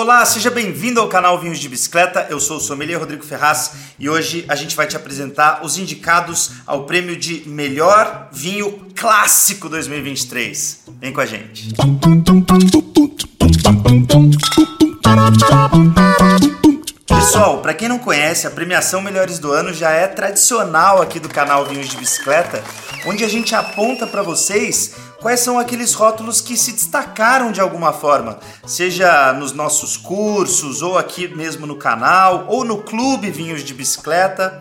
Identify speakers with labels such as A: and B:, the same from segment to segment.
A: Olá, seja bem-vindo ao canal Vinhos de Bicicleta. Eu sou o sommelier Rodrigo Ferraz e hoje a gente vai te apresentar os indicados ao prêmio de melhor vinho clássico 2023. Vem com a gente. Pessoal, para quem não conhece, a premiação Melhores do Ano já é tradicional aqui do canal Vinhos de Bicicleta, onde a gente aponta para vocês quais são aqueles rótulos que se destacaram de alguma forma, seja nos nossos cursos, ou aqui mesmo no canal, ou no Clube Vinhos de Bicicleta.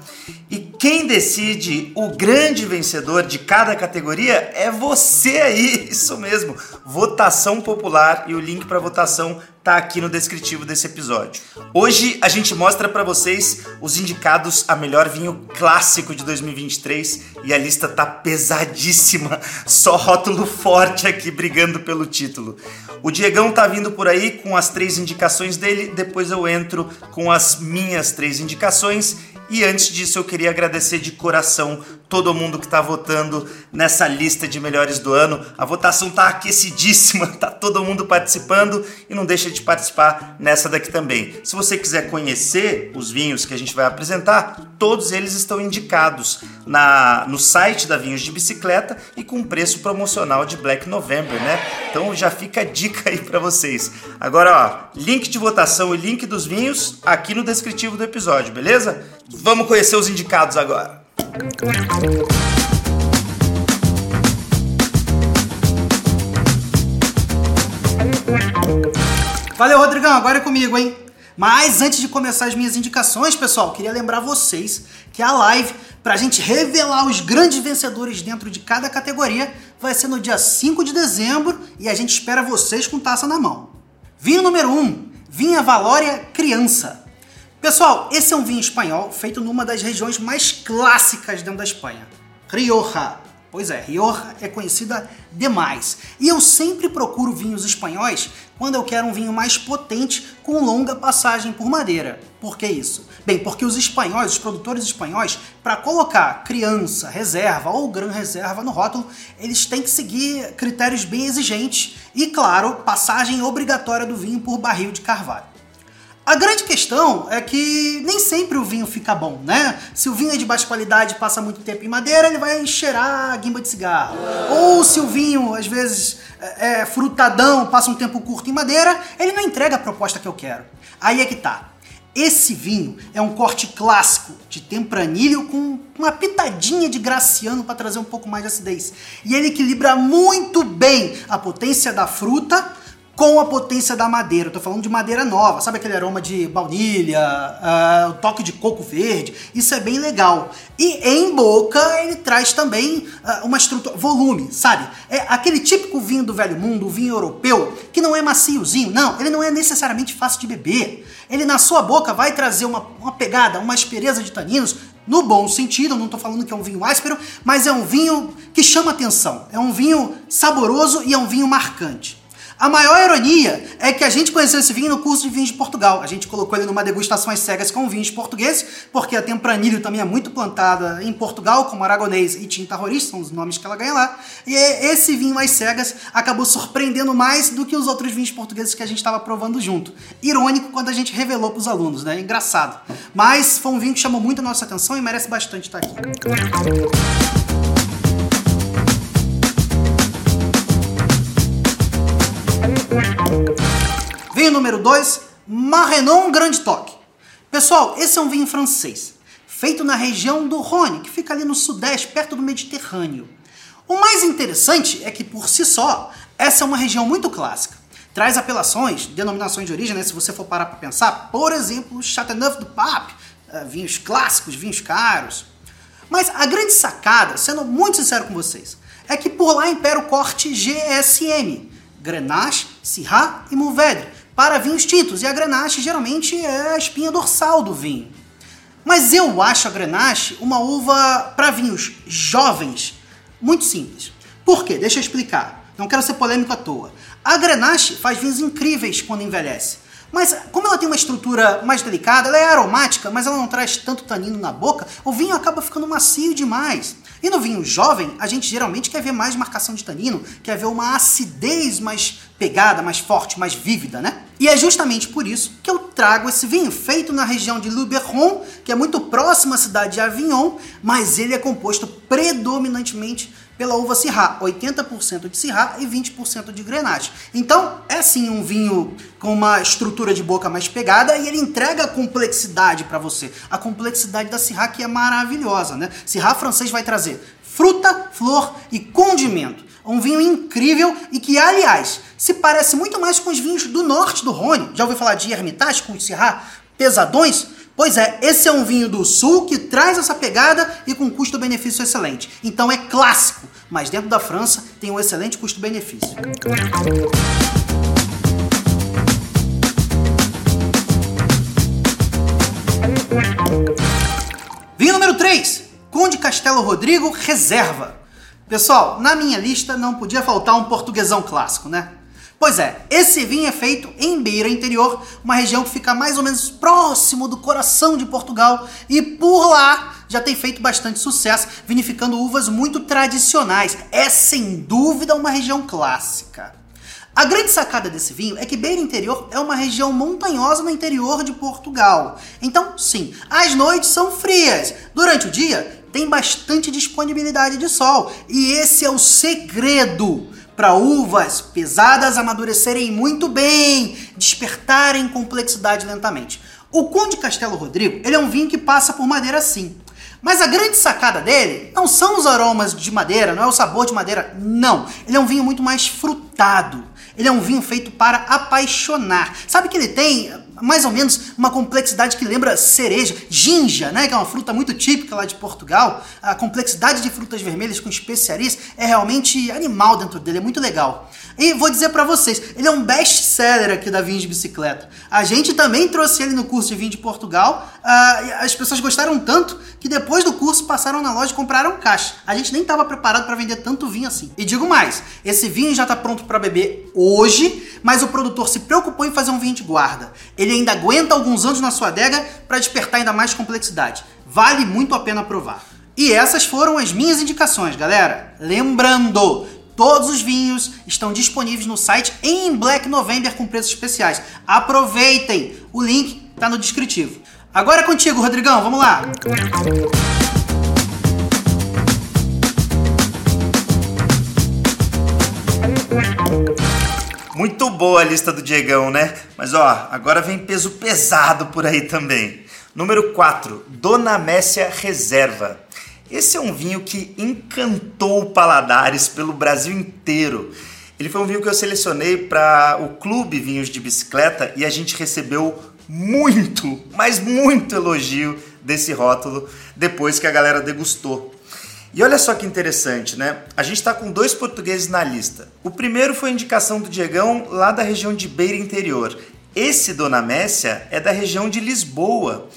A: E quem decide o grande vencedor de cada categoria é você aí, isso mesmo, votação popular e o link para votação tá aqui no descritivo desse episódio. Hoje a gente mostra para vocês os indicados a melhor vinho clássico de 2023 e a lista tá pesadíssima, só rótulo forte aqui brigando pelo título. O Diegão tá vindo por aí com as três indicações dele, depois eu entro com as minhas três indicações e antes disso, eu queria agradecer de coração todo mundo que está votando nessa lista de melhores do ano. A votação está aquecidíssima, tá todo mundo participando e não deixa de participar nessa daqui também. Se você quiser conhecer os vinhos que a gente vai apresentar, todos eles estão indicados na no site da Vinhos de Bicicleta e com preço promocional de Black November, né? Então já fica a dica aí para vocês. Agora, ó, link de votação e link dos vinhos aqui no descritivo do episódio, beleza? Vamos conhecer os indicados agora.
B: Valeu, Rodrigão, agora é comigo, hein? Mas antes de começar as minhas indicações, pessoal, queria lembrar vocês que a live para a gente revelar os grandes vencedores dentro de cada categoria vai ser no dia 5 de dezembro e a gente espera vocês com taça na mão. Vinho número 1, um, Vinha Valória Criança. Pessoal, esse é um vinho espanhol feito numa das regiões mais clássicas dentro da Espanha, Rioja. Pois é, Rioja é conhecida demais. E eu sempre procuro vinhos espanhóis quando eu quero um vinho mais potente com longa passagem por madeira. Por que isso? Bem, porque os espanhóis, os produtores espanhóis, para colocar criança, reserva ou gran reserva no rótulo, eles têm que seguir critérios bem exigentes e, claro, passagem obrigatória do vinho por barril de carvalho. A grande questão é que nem sempre o vinho fica bom, né? Se o vinho é de baixa qualidade e passa muito tempo em madeira, ele vai cheirar a guimba de cigarro. Ou se o vinho, às vezes, é, é frutadão, passa um tempo curto em madeira, ele não entrega a proposta que eu quero. Aí é que tá. Esse vinho é um corte clássico de tempranilho com uma pitadinha de graciano para trazer um pouco mais de acidez. E ele equilibra muito bem a potência da fruta com a potência da madeira. Eu tô falando de madeira nova, sabe aquele aroma de baunilha, uh, o toque de coco verde? Isso é bem legal. E em boca ele traz também uh, uma estrutura, volume, sabe? É aquele típico vinho do velho mundo, o vinho europeu, que não é maciozinho, não, ele não é necessariamente fácil de beber. Ele na sua boca vai trazer uma, uma pegada, uma aspereza de taninos, no bom sentido, eu não estou falando que é um vinho áspero, mas é um vinho que chama atenção. É um vinho saboroso e é um vinho marcante. A maior ironia é que a gente conheceu esse vinho no curso de vinhos de Portugal. A gente colocou ele numa degustação às cegas com vinhos portugueses, porque a Tempranilho também é muito plantada em Portugal, como Aragonês e Tinta Roriz, são os nomes que ela ganha lá. E esse vinho às cegas acabou surpreendendo mais do que os outros vinhos portugueses que a gente estava provando junto. Irônico quando a gente revelou para os alunos, né? Engraçado. Mas foi um vinho que chamou muito a nossa atenção e merece bastante estar aqui. Vinho número 2, Marrenon Grande Toque. Pessoal, esse é um vinho francês, feito na região do Rhône, que fica ali no sudeste, perto do Mediterrâneo. O mais interessante é que, por si só, essa é uma região muito clássica. Traz apelações, denominações de origem, né, se você for parar para pensar, por exemplo, Chateauneuf do Pape, uh, vinhos clássicos, vinhos caros. Mas a grande sacada, sendo muito sincero com vocês, é que por lá impera o corte GSM, Grenache, Syrah e Mourvèdre, para vinhos tintos, e a Grenache geralmente é a espinha dorsal do vinho. Mas eu acho a Grenache uma uva para vinhos jovens muito simples. Por quê? Deixa eu explicar. Não quero ser polêmico à toa. A Grenache faz vinhos incríveis quando envelhece. Mas como ela tem uma estrutura mais delicada, ela é aromática, mas ela não traz tanto tanino na boca, o vinho acaba ficando macio demais. E no vinho jovem, a gente geralmente quer ver mais marcação de tanino, quer ver uma acidez mais pegada, mais forte, mais vívida, né? E é justamente por isso que eu trago esse vinho, feito na região de Luberon, que é muito próxima à cidade de Avignon, mas ele é composto predominantemente pela uva Syrah, 80% de Syrah e 20% de Grenache. Então, é sim um vinho com uma estrutura de boca mais pegada e ele entrega a complexidade para você. A complexidade da Syrah que é maravilhosa, né? Syrah francês vai trazer fruta, flor e condimento. Um vinho incrível e que, aliás, se parece muito mais com os vinhos do norte do Rhône. Já ouviu falar de Hermitage com Syrah pesadões? Pois é, esse é um vinho do sul que traz essa pegada e com custo-benefício excelente. Então é clássico, mas dentro da França tem um excelente custo-benefício. Vinho número 3, Conde Castelo Rodrigo Reserva. Pessoal, na minha lista não podia faltar um portuguesão clássico, né? Pois é, esse vinho é feito em Beira Interior, uma região que fica mais ou menos próximo do coração de Portugal, e por lá já tem feito bastante sucesso, vinificando uvas muito tradicionais. É sem dúvida uma região clássica. A grande sacada desse vinho é que Beira Interior é uma região montanhosa no interior de Portugal. Então, sim, as noites são frias. Durante o dia, tem bastante disponibilidade de sol. E esse é o segredo para uvas pesadas amadurecerem muito bem, despertarem complexidade lentamente. O Conde Castelo Rodrigo, ele é um vinho que passa por madeira sim. Mas a grande sacada dele não são os aromas de madeira, não é o sabor de madeira, não. Ele é um vinho muito mais frutado. Ele é um vinho feito para apaixonar. Sabe que ele tem mais ou menos uma complexidade que lembra cereja, ginja, né, que é uma fruta muito típica lá de Portugal. A complexidade de frutas vermelhas com especiarias é realmente animal dentro dele, é muito legal. E vou dizer para vocês, ele é um best-seller aqui da Vinho de Bicicleta. A gente também trouxe ele no curso de vinho de Portugal. Uh, as pessoas gostaram tanto que depois do curso passaram na loja e compraram caixa. A gente nem estava preparado para vender tanto vinho assim. E digo mais, esse vinho já está pronto para beber hoje, mas o produtor se preocupou em fazer um vinho de guarda. Ele ainda aguenta alguns anos na sua adega para despertar ainda mais complexidade. Vale muito a pena provar. E essas foram as minhas indicações, galera. Lembrando, Todos os vinhos estão disponíveis no site em Black November com preços especiais. Aproveitem! O link está no descritivo. Agora é contigo, Rodrigão, vamos lá!
A: Muito boa a lista do Diegão, né? Mas ó, agora vem peso pesado por aí também. Número 4, Dona Messia Reserva. Esse é um vinho que encantou paladares pelo Brasil inteiro. Ele foi um vinho que eu selecionei para o Clube Vinhos de Bicicleta e a gente recebeu muito, mas muito elogio desse rótulo depois que a galera degustou. E olha só que interessante, né? A gente está com dois portugueses na lista. O primeiro foi a indicação do Diegão lá da região de Beira Interior. Esse Dona Messia é da região de Lisboa.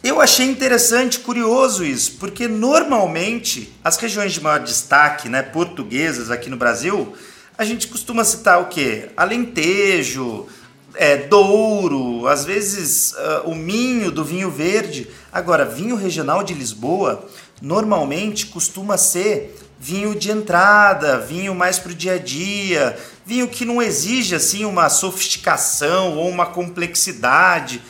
A: Eu achei interessante, curioso isso, porque normalmente as regiões de maior destaque, né, portuguesas aqui no Brasil, a gente costuma citar o quê? Alentejo, é, Douro, às vezes uh, o Minho do vinho verde. Agora, vinho regional de Lisboa normalmente costuma ser vinho de entrada, vinho mais para o dia a dia, vinho que não exige assim uma sofisticação ou uma complexidade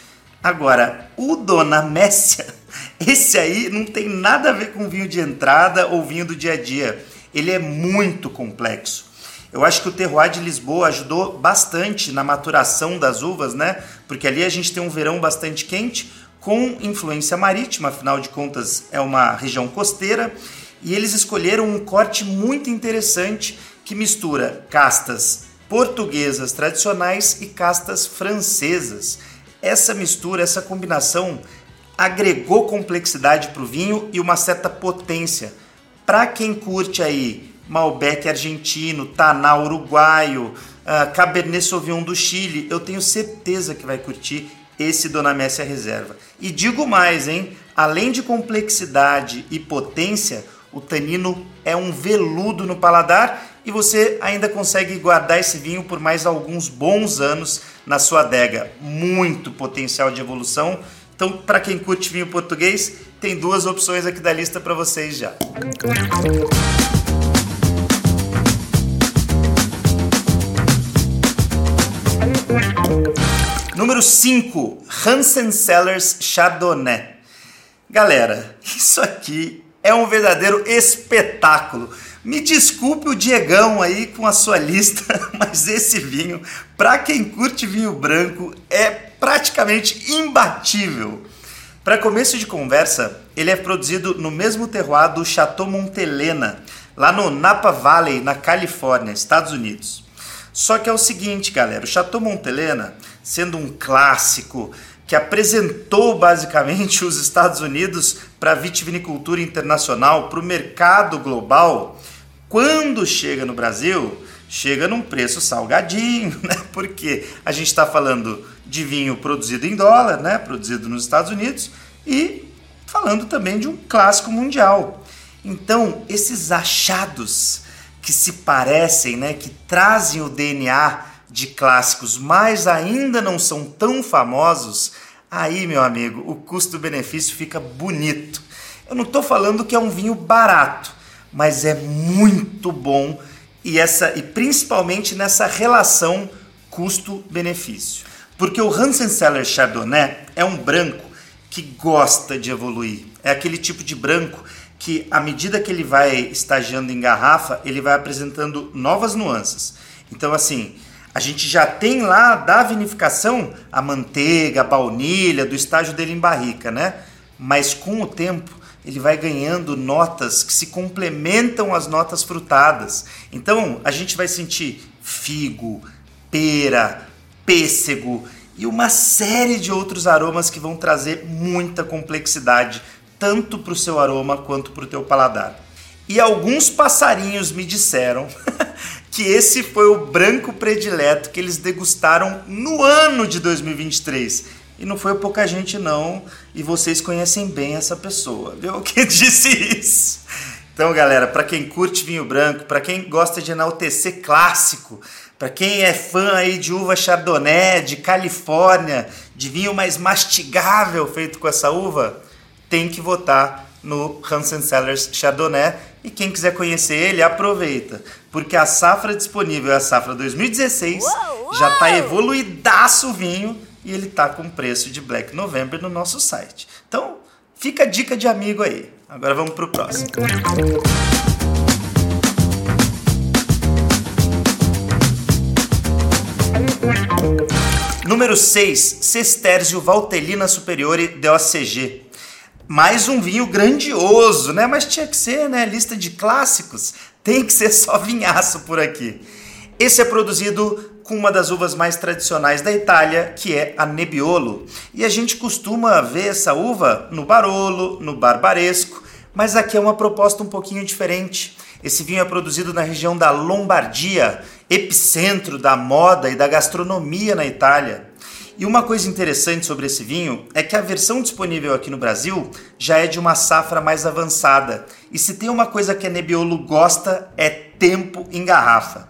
A: Agora, o Dona Messia, esse aí não tem nada a ver com vinho de entrada ou vinho do dia a dia. Ele é muito complexo. Eu acho que o terroir de Lisboa ajudou bastante na maturação das uvas, né? Porque ali a gente tem um verão bastante quente, com influência marítima, afinal de contas é uma região costeira, e eles escolheram um corte muito interessante que mistura castas portuguesas tradicionais e castas francesas. Essa mistura, essa combinação agregou complexidade para o vinho e uma certa potência. Para quem curte aí Malbec argentino, Taná uruguaio, uh, Cabernet Sauvignon do Chile, eu tenho certeza que vai curtir esse Dona Messia Reserva. E digo mais, hein? Além de complexidade e potência, o tanino é um veludo no paladar e você ainda consegue guardar esse vinho por mais alguns bons anos na sua adega. Muito potencial de evolução. Então, para quem curte vinho português, tem duas opções aqui da lista para vocês já. Número 5, Hansen Cellars Chardonnay. Galera, isso aqui é um verdadeiro espetáculo. Me desculpe o Diegão aí com a sua lista, mas esse vinho, para quem curte vinho branco, é praticamente imbatível. Para começo de conversa, ele é produzido no mesmo terroir do Chateau Montelena, lá no Napa Valley, na Califórnia, Estados Unidos. Só que é o seguinte, galera, o Chateau Montelena, sendo um clássico que apresentou basicamente os Estados Unidos para a vitivinicultura internacional, para o mercado global, quando chega no Brasil, chega num preço salgadinho, né? Porque a gente está falando de vinho produzido em dólar, né? Produzido nos Estados Unidos e falando também de um clássico mundial. Então, esses achados que se parecem, né, que trazem o DNA de clássicos, mas ainda não são tão famosos, aí, meu amigo, o custo-benefício fica bonito. Eu não estou falando que é um vinho barato, mas é muito bom e essa e principalmente nessa relação custo-benefício. Porque o Hansen Cellar Chardonnay é um branco que gosta de evoluir. É aquele tipo de branco que à medida que ele vai estagiando em garrafa, ele vai apresentando novas nuances. Então assim, a gente já tem lá da vinificação a manteiga, a baunilha, do estágio dele em barrica, né? Mas com o tempo ele vai ganhando notas que se complementam às notas frutadas. Então a gente vai sentir figo, pera, pêssego e uma série de outros aromas que vão trazer muita complexidade, tanto para o seu aroma quanto para o teu paladar. E alguns passarinhos me disseram que esse foi o branco predileto que eles degustaram no ano de 2023 e não foi pouca gente não, e vocês conhecem bem essa pessoa, viu? Quem disse isso? Então, galera, para quem curte vinho branco, para quem gosta de enaltecer clássico, para quem é fã aí de uva Chardonnay, de Califórnia, de vinho mais mastigável feito com essa uva, tem que votar no Hansen Cellars Chardonnay. E quem quiser conhecer ele, aproveita, porque a safra disponível é a safra 2016, uou, uou. já está evoluidaço o vinho e ele tá com preço de Black November no nosso site. Então, fica a dica de amigo aí. Agora vamos pro próximo. Número 6, Sesterzio Valtellina Superiore DOCG. Mais um vinho grandioso, né? Mas tinha que ser, né? Lista de clássicos. Tem que ser só vinhaço por aqui. Esse é produzido com uma das uvas mais tradicionais da Itália, que é a Nebbiolo. E a gente costuma ver essa uva no Barolo, no Barbaresco, mas aqui é uma proposta um pouquinho diferente. Esse vinho é produzido na região da Lombardia, epicentro da moda e da gastronomia na Itália. E uma coisa interessante sobre esse vinho é que a versão disponível aqui no Brasil já é de uma safra mais avançada. E se tem uma coisa que a Nebbiolo gosta é tempo em garrafa.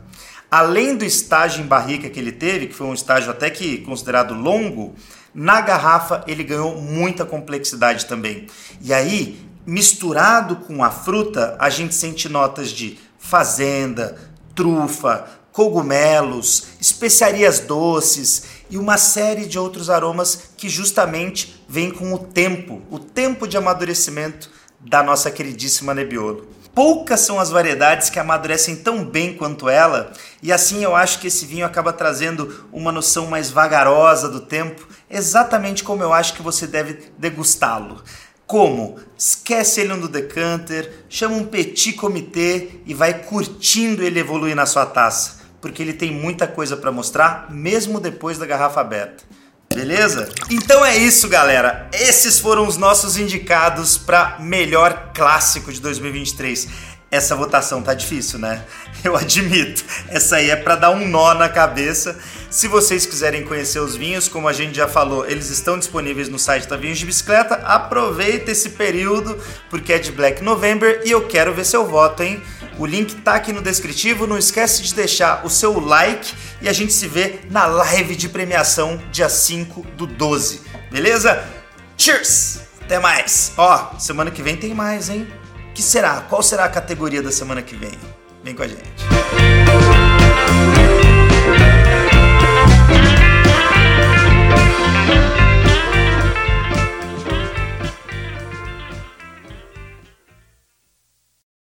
A: Além do estágio em barrica que ele teve, que foi um estágio até que considerado longo, na garrafa ele ganhou muita complexidade também. E aí, misturado com a fruta, a gente sente notas de fazenda, trufa, cogumelos, especiarias doces e uma série de outros aromas que justamente vêm com o tempo, o tempo de amadurecimento da nossa queridíssima Nebbiolo. Poucas são as variedades que amadurecem tão bem quanto ela, e assim eu acho que esse vinho acaba trazendo uma noção mais vagarosa do tempo, exatamente como eu acho que você deve degustá-lo. Como? Esquece ele no decanter, chama um petit comité e vai curtindo ele evoluir na sua taça, porque ele tem muita coisa para mostrar, mesmo depois da garrafa aberta. Beleza? Então é isso, galera. Esses foram os nossos indicados para melhor clássico de 2023. Essa votação tá difícil, né? Eu admito. Essa aí é para dar um nó na cabeça. Se vocês quiserem conhecer os vinhos, como a gente já falou, eles estão disponíveis no site da Vinhos de Bicicleta. Aproveita esse período, porque é de Black November e eu quero ver seu voto, hein? O link tá aqui no descritivo. Não esquece de deixar o seu like e a gente se vê na live de premiação dia 5 do 12. Beleza? Cheers! Até mais! Ó, semana que vem tem mais, hein? que será? Qual será a categoria da semana que vem? Vem com a gente.